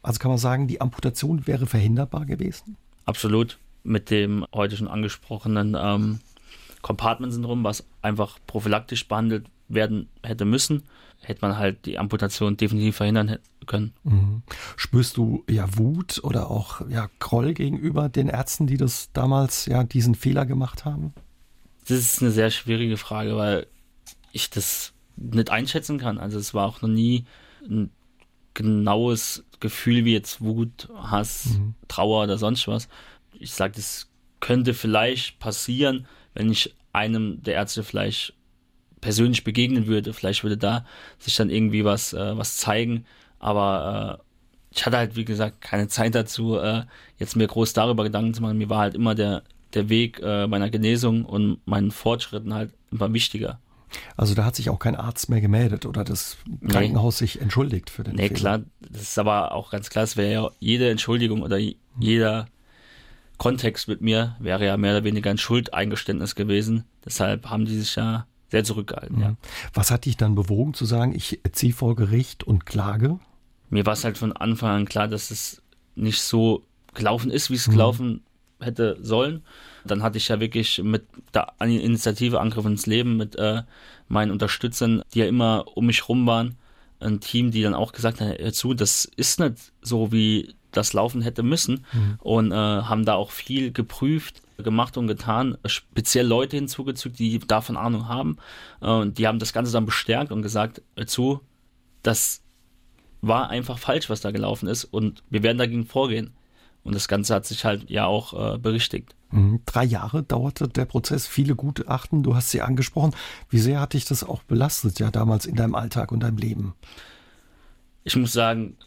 Also kann man sagen, die Amputation wäre verhinderbar gewesen? Absolut. Mit dem heute schon angesprochenen ähm, Compartment-Syndrom, was einfach prophylaktisch behandelt werden hätte müssen, hätte man halt die Amputation definitiv verhindern können. Mhm. Spürst du ja Wut oder auch ja Groll gegenüber den Ärzten, die das damals ja diesen Fehler gemacht haben? Das ist eine sehr schwierige Frage, weil ich das nicht einschätzen kann. Also es war auch noch nie ein genaues Gefühl wie jetzt Wut, Hass, mhm. Trauer oder sonst was. Ich sage, das könnte vielleicht passieren, wenn ich einem der Ärzte vielleicht persönlich begegnen würde. Vielleicht würde da sich dann irgendwie was, äh, was zeigen. Aber äh, ich hatte halt, wie gesagt, keine Zeit dazu, äh, jetzt mir groß darüber Gedanken zu machen. Mir war halt immer der, der Weg äh, meiner Genesung und meinen Fortschritten halt immer wichtiger. Also da hat sich auch kein Arzt mehr gemeldet oder das Krankenhaus nee. sich entschuldigt für den Nee, Fehler. klar, das ist aber auch ganz klar, es wäre ja jede Entschuldigung oder jeder Kontext mit mir wäre ja mehr oder weniger ein Schuldeingeständnis gewesen. Deshalb haben die sich ja sehr zurückgehalten, mhm. ja. Was hat dich dann bewogen zu sagen, ich ziehe vor Gericht und klage? Mir war es halt von Anfang an klar, dass es nicht so gelaufen ist, wie es mhm. gelaufen hätte sollen. Dann hatte ich ja wirklich mit der Initiative Angriff ins Leben mit äh, meinen Unterstützern, die ja immer um mich rum waren, ein Team, die dann auch gesagt haben, hör zu, das ist nicht so, wie das laufen hätte müssen mhm. und äh, haben da auch viel geprüft, gemacht und getan, speziell Leute hinzugezogen, die davon Ahnung haben äh, und die haben das Ganze dann bestärkt und gesagt, hör zu, das war einfach falsch, was da gelaufen ist und wir werden dagegen vorgehen. Und das Ganze hat sich halt ja auch äh, berichtigt. Mhm. Drei Jahre dauerte der Prozess, viele Gutachten, du hast sie angesprochen. Wie sehr hat dich das auch belastet, ja, damals in deinem Alltag und deinem Leben? Ich muss sagen,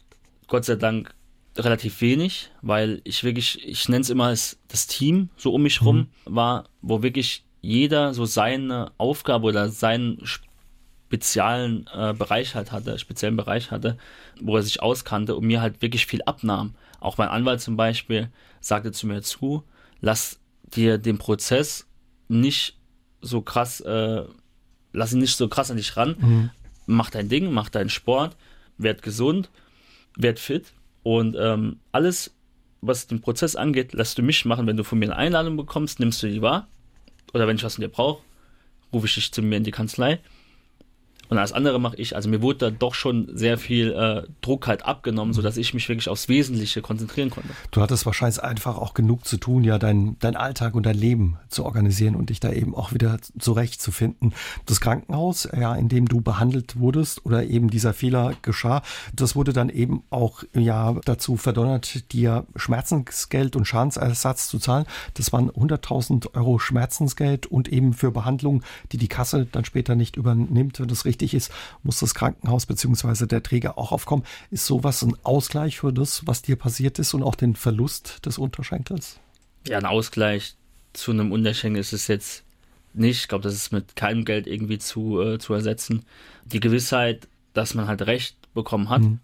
Gott sei Dank relativ wenig, weil ich wirklich, ich nenne es immer als das Team so um mich rum mhm. war, wo wirklich jeder so seine Aufgabe oder seinen speziellen äh, Bereich halt hatte, speziellen Bereich hatte, wo er sich auskannte und mir halt wirklich viel abnahm. Auch mein Anwalt zum Beispiel sagte zu mir zu, lass dir den Prozess nicht so krass, äh, lass ihn nicht so krass an dich ran. Mhm. Mach dein Ding, mach deinen Sport, werd gesund, werd fit und ähm, alles, was den Prozess angeht, lass du mich machen. Wenn du von mir eine Einladung bekommst, nimmst du die wahr. Oder wenn ich was von dir brauche, rufe ich dich zu mir in die Kanzlei. Und alles andere mache ich. Also mir wurde da doch schon sehr viel äh, Druck halt abgenommen, sodass ich mich wirklich aufs Wesentliche konzentrieren konnte. Du hattest wahrscheinlich einfach auch genug zu tun, ja, dein, dein Alltag und dein Leben zu organisieren und dich da eben auch wieder zurechtzufinden. Das Krankenhaus, ja, in dem du behandelt wurdest oder eben dieser Fehler geschah, das wurde dann eben auch ja dazu verdonnert, dir Schmerzensgeld und Schadensersatz zu zahlen. Das waren 100.000 Euro Schmerzensgeld und eben für Behandlungen, die die Kasse dann später nicht übernimmt, wenn das richtig wichtig ist, muss das Krankenhaus bzw. der Träger auch aufkommen. Ist sowas ein Ausgleich für das, was dir passiert ist und auch den Verlust des Unterschenkels? Ja, ein Ausgleich zu einem Unterschenkel ist es jetzt nicht. Ich glaube, das ist mit keinem Geld irgendwie zu, äh, zu ersetzen. Die Gewissheit, dass man halt Recht bekommen hat mhm.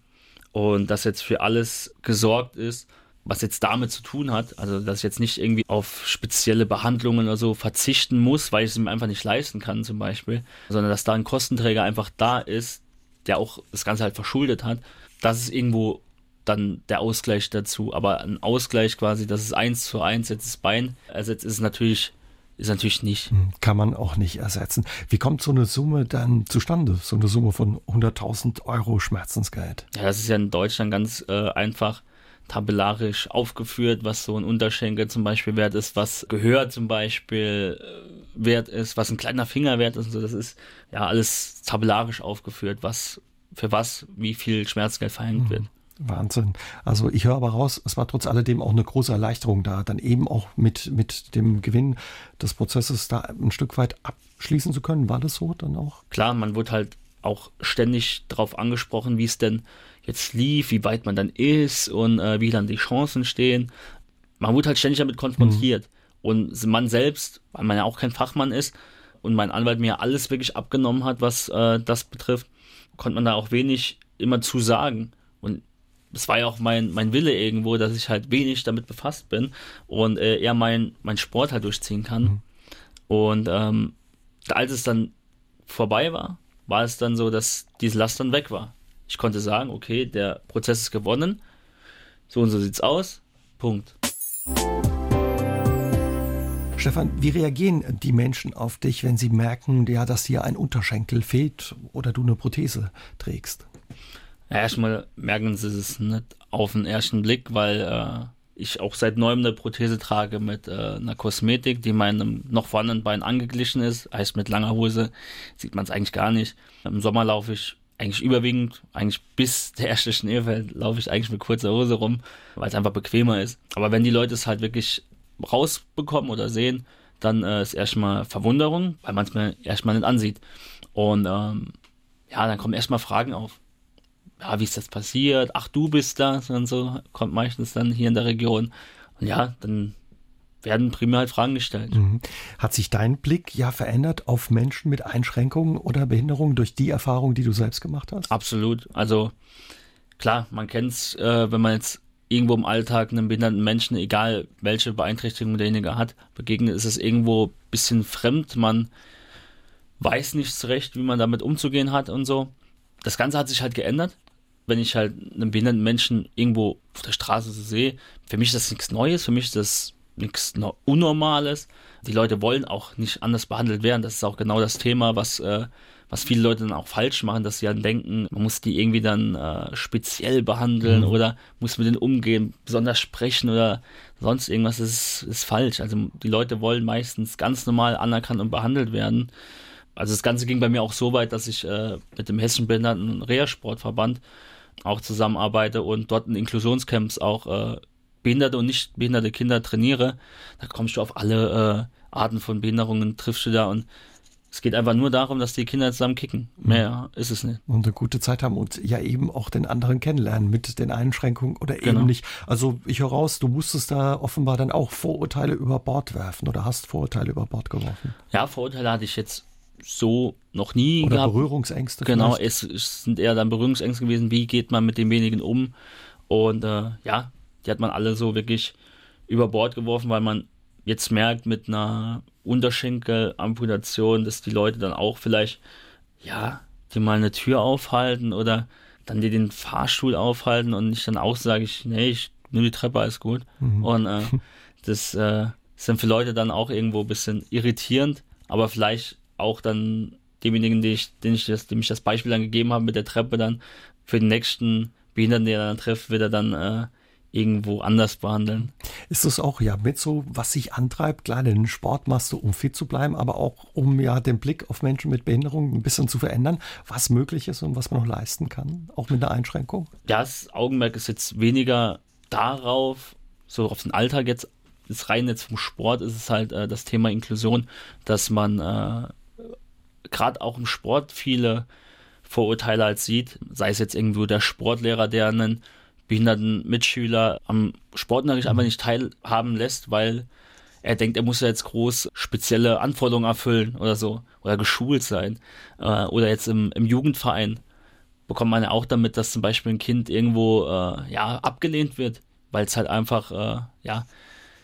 und dass jetzt für alles gesorgt ist, was jetzt damit zu tun hat, also dass ich jetzt nicht irgendwie auf spezielle Behandlungen oder so verzichten muss, weil ich es mir einfach nicht leisten kann zum Beispiel, sondern dass da ein Kostenträger einfach da ist, der auch das Ganze halt verschuldet hat, das ist irgendwo dann der Ausgleich dazu. Aber ein Ausgleich quasi, dass es eins zu eins jetzt das Bein ersetzt, ist natürlich ist natürlich nicht. Hm, kann man auch nicht ersetzen. Wie kommt so eine Summe dann zustande? So eine Summe von 100.000 Euro Schmerzensgeld? Ja, das ist ja in Deutschland ganz äh, einfach tabellarisch aufgeführt, was so ein Unterschenkel zum Beispiel wert ist, was Gehör zum Beispiel äh, wert ist, was ein kleiner Finger wert ist und so. Das ist ja alles tabellarisch aufgeführt, was für was wie viel Schmerzgeld verhängt mhm. wird. Wahnsinn. Also ich höre aber raus, es war trotz alledem auch eine große Erleichterung da, dann eben auch mit, mit dem Gewinn des Prozesses da ein Stück weit abschließen zu können. War das so dann auch? Klar, man wurde halt auch ständig darauf angesprochen, wie es denn jetzt lief, wie weit man dann ist und äh, wie dann die Chancen stehen. Man wurde halt ständig damit konfrontiert. Mhm. Und man selbst, weil man ja auch kein Fachmann ist und mein Anwalt mir alles wirklich abgenommen hat, was äh, das betrifft, konnte man da auch wenig immer zu sagen. Und es war ja auch mein, mein Wille irgendwo, dass ich halt wenig damit befasst bin und äh, eher mein, mein Sport halt durchziehen kann. Mhm. Und ähm, als es dann vorbei war, war es dann so, dass diese Last dann weg war. Ich konnte sagen, okay, der Prozess ist gewonnen, so und so sieht's aus, Punkt. Stefan, wie reagieren die Menschen auf dich, wenn sie merken, ja, dass dir ein Unterschenkel fehlt oder du eine Prothese trägst? Ja, erstmal merken sie es nicht auf den ersten Blick, weil äh, ich auch seit neuem eine Prothese trage mit äh, einer Kosmetik, die meinem noch vorhandenen Bein angeglichen ist. Heißt, mit langer Hose sieht man es eigentlich gar nicht. Im Sommer laufe ich eigentlich überwiegend, eigentlich bis der erste Schnee fällt, laufe ich eigentlich mit kurzer Hose rum, weil es einfach bequemer ist. Aber wenn die Leute es halt wirklich rausbekommen oder sehen, dann äh, ist erstmal Verwunderung, weil man es mir erstmal nicht ansieht. Und ähm, ja, dann kommen erstmal Fragen auf ja, wie ist das passiert? Ach, du bist das und so, kommt meistens dann hier in der Region. Und ja, dann werden primär halt Fragen gestellt. Mhm. Hat sich dein Blick ja verändert auf Menschen mit Einschränkungen oder Behinderungen durch die Erfahrung, die du selbst gemacht hast? Absolut. Also klar, man kennt es, äh, wenn man jetzt irgendwo im Alltag einem behinderten Menschen, egal welche Beeinträchtigung derjenige hat, begegnet, ist es irgendwo ein bisschen fremd. Man weiß nicht so recht, wie man damit umzugehen hat und so. Das Ganze hat sich halt geändert wenn ich halt einen behinderten Menschen irgendwo auf der Straße sehe, für mich ist das nichts Neues, für mich ist das nichts Unnormales. Die Leute wollen auch nicht anders behandelt werden. Das ist auch genau das Thema, was, äh, was viele Leute dann auch falsch machen, dass sie dann denken, man muss die irgendwie dann äh, speziell behandeln mhm. oder muss mit denen umgehen, besonders sprechen oder sonst irgendwas. Das ist, ist falsch. Also die Leute wollen meistens ganz normal anerkannt und behandelt werden. Also das Ganze ging bei mir auch so weit, dass ich äh, mit dem Hessischen Behinderten Reha-Sportverband auch zusammenarbeite und dort in Inklusionscamps auch äh, behinderte und nicht behinderte Kinder trainiere, da kommst du auf alle äh, Arten von Behinderungen, triffst du da und es geht einfach nur darum, dass die Kinder zusammen kicken. Mhm. Mehr ist es nicht. Und eine gute Zeit haben und ja eben auch den anderen kennenlernen mit den Einschränkungen oder eben genau. nicht. Also ich höre raus, du musstest da offenbar dann auch Vorurteile über Bord werfen oder hast Vorurteile über Bord geworfen. Ja, Vorurteile hatte ich jetzt so noch nie Oder gehabt. Berührungsängste. Genau, es, es, sind eher dann Berührungsängste gewesen, wie geht man mit den wenigen um. Und äh, ja, die hat man alle so wirklich über Bord geworfen, weil man jetzt merkt mit einer Unterschenkelamputation, dass die Leute dann auch vielleicht, ja, die mal eine Tür aufhalten oder dann die den Fahrstuhl aufhalten und ich dann auch sage ich, nee, ich nehme die Treppe, alles gut. Mhm. Und äh, *laughs* das äh, ist dann für Leute dann auch irgendwo ein bisschen irritierend, aber vielleicht auch dann demjenigen, den ich, den ich das, dem ich das Beispiel dann gegeben habe mit der Treppe dann für den nächsten Behinderten, den er dann trifft, wird er dann äh, irgendwo anders behandeln. Ist das auch ja mit so, was sich antreibt? Klar, den Sport machst du, um fit zu bleiben, aber auch um ja den Blick auf Menschen mit Behinderung ein bisschen zu verändern, was möglich ist und was man noch leisten kann, auch mit einer Einschränkung? Ja, das Augenmerk ist jetzt weniger darauf, so auf den Alltag jetzt, ist rein jetzt vom Sport ist es halt äh, das Thema Inklusion, dass man äh, gerade auch im Sport viele Vorurteile als sieht, sei es jetzt irgendwo der Sportlehrer, der einen behinderten Mitschüler am Sportunterricht einfach nicht teilhaben lässt, weil er denkt, er muss ja jetzt groß spezielle Anforderungen erfüllen oder so oder geschult sein. Äh, oder jetzt im, im Jugendverein bekommt man ja auch damit, dass zum Beispiel ein Kind irgendwo äh, ja abgelehnt wird, weil es halt einfach äh, ja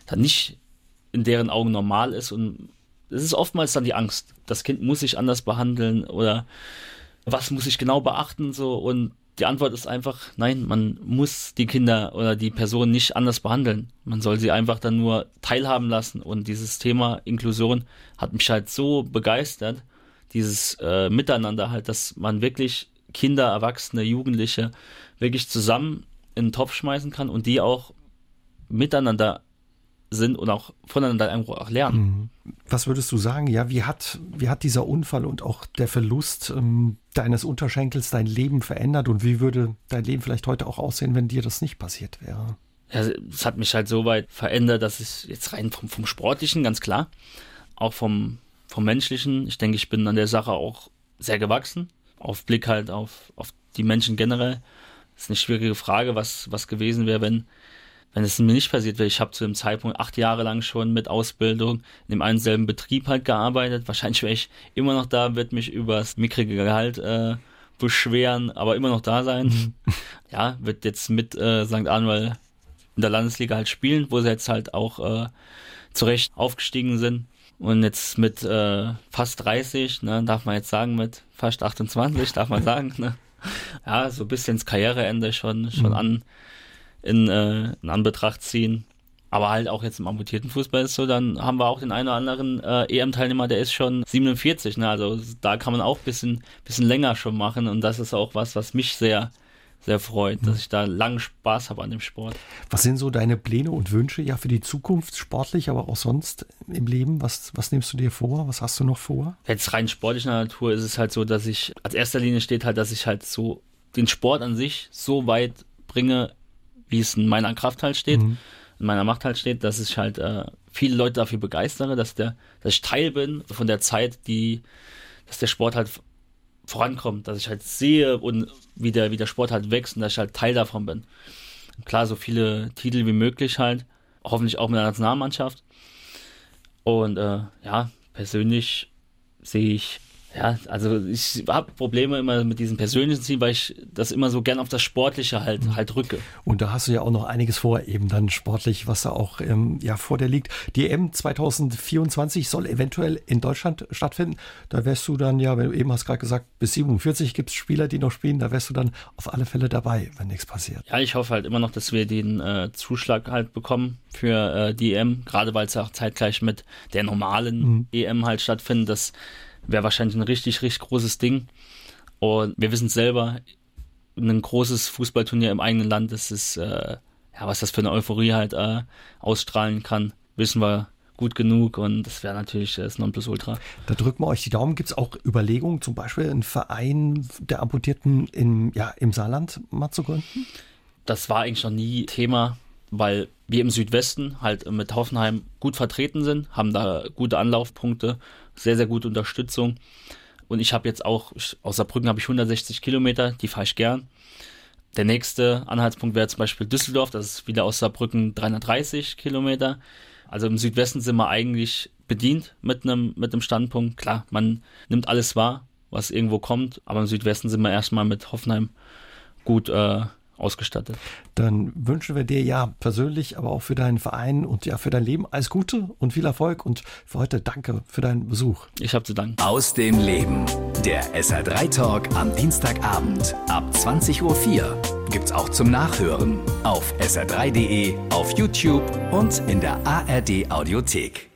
dann nicht in deren Augen normal ist und es ist oftmals dann die Angst. Das Kind muss sich anders behandeln oder was muss ich genau beachten so und die Antwort ist einfach, nein, man muss die Kinder oder die Person nicht anders behandeln. Man soll sie einfach dann nur teilhaben lassen. Und dieses Thema Inklusion hat mich halt so begeistert, dieses äh, Miteinander halt, dass man wirklich Kinder, Erwachsene, Jugendliche wirklich zusammen in den Topf schmeißen kann und die auch miteinander sind und auch voneinander irgendwo auch lernen. Mhm. Was würdest du sagen? Ja, wie hat, wie hat dieser Unfall und auch der Verlust ähm, deines Unterschenkels dein Leben verändert und wie würde dein Leben vielleicht heute auch aussehen, wenn dir das nicht passiert wäre? Ja, es hat mich halt so weit verändert, dass es jetzt rein vom, vom Sportlichen, ganz klar, auch vom, vom Menschlichen, ich denke, ich bin an der Sache auch sehr gewachsen, auf Blick halt auf, auf die Menschen generell. Das ist eine schwierige Frage, was, was gewesen wäre, wenn wenn es mir nicht passiert wäre, ich habe zu dem Zeitpunkt acht Jahre lang schon mit Ausbildung in dem einen selben Betrieb halt gearbeitet. Wahrscheinlich wäre ich immer noch da, wird mich über das mickrige Gehalt äh, beschweren, aber immer noch da sein. Mhm. *laughs* ja, wird jetzt mit äh, St. Anuel in der Landesliga halt spielen, wo sie jetzt halt auch äh, zurecht aufgestiegen sind. Und jetzt mit äh, fast 30, ne, darf man jetzt sagen, mit fast 28, darf man *laughs* sagen, ne? Ja, so ein bisschen ins Karriereende schon, schon mhm. an in, äh, in Anbetracht ziehen. Aber halt auch jetzt im amputierten Fußball ist so, dann haben wir auch den einen oder anderen äh, EM-Teilnehmer, der ist schon 47, ne? Also da kann man auch ein bisschen, bisschen länger schon machen und das ist auch was, was mich sehr, sehr freut, dass ich da langen Spaß habe an dem Sport. Was sind so deine Pläne und Wünsche ja für die Zukunft, sportlich, aber auch sonst im Leben? Was, was nimmst du dir vor? Was hast du noch vor? Jetzt rein sportlicher Natur ist es halt so, dass ich, als erster Linie steht halt, dass ich halt so den Sport an sich so weit bringe, wie es in meiner Kraft halt steht. Mhm in meiner Macht halt steht, dass ich halt äh, viele Leute dafür begeistere, dass der, dass ich Teil bin von der Zeit, die, dass der Sport halt vorankommt, dass ich halt sehe und wie der, wie der Sport halt wächst und dass ich halt Teil davon bin. Klar, so viele Titel wie möglich halt, hoffentlich auch mit der Nationalmannschaft. Und äh, ja, persönlich sehe ich ja, also ich habe Probleme immer mit diesem persönlichen Ziel, weil ich das immer so gern auf das Sportliche halt, mhm. halt rücke. Und da hast du ja auch noch einiges vor, eben dann sportlich, was da auch ähm, ja, vor dir liegt. Die EM 2024 soll eventuell in Deutschland stattfinden. Da wärst du dann ja, wenn du eben hast gerade gesagt, bis 47 gibt es Spieler, die noch spielen, da wärst du dann auf alle Fälle dabei, wenn nichts passiert. Ja, ich hoffe halt immer noch, dass wir den äh, Zuschlag halt bekommen für äh, die EM, gerade weil es auch zeitgleich mit der normalen mhm. EM halt stattfindet, dass wäre wahrscheinlich ein richtig, richtig großes Ding. Und wir wissen es selber, ein großes Fußballturnier im eigenen Land, das ist, äh, ja, was das für eine Euphorie halt äh, ausstrahlen kann, wissen wir gut genug und das wäre natürlich das Nonplusultra. Da drücken wir euch die Daumen. Gibt es auch Überlegungen, zum Beispiel einen Verein der Amputierten in, ja, im Saarland mal zu gründen? Das war eigentlich noch nie Thema, weil wir im Südwesten halt mit Hoffenheim gut vertreten sind, haben da gute Anlaufpunkte sehr, sehr gute Unterstützung. Und ich habe jetzt auch, aus Saarbrücken habe ich 160 Kilometer, die fahre ich gern. Der nächste Anhaltspunkt wäre zum Beispiel Düsseldorf, das ist wieder aus Saarbrücken 330 Kilometer. Also im Südwesten sind wir eigentlich bedient mit einem, mit Standpunkt. Klar, man nimmt alles wahr, was irgendwo kommt, aber im Südwesten sind wir erstmal mit Hoffenheim gut äh, ausgestattet. Dann wünschen wir dir ja persönlich, aber auch für deinen Verein und ja für dein Leben alles Gute und viel Erfolg und für heute danke für deinen Besuch. Ich habe zu danken. Aus dem Leben. Der SR3 Talk am Dienstagabend ab 20.04 Uhr gibt's auch zum Nachhören auf sr3.de, auf YouTube und in der ARD Audiothek.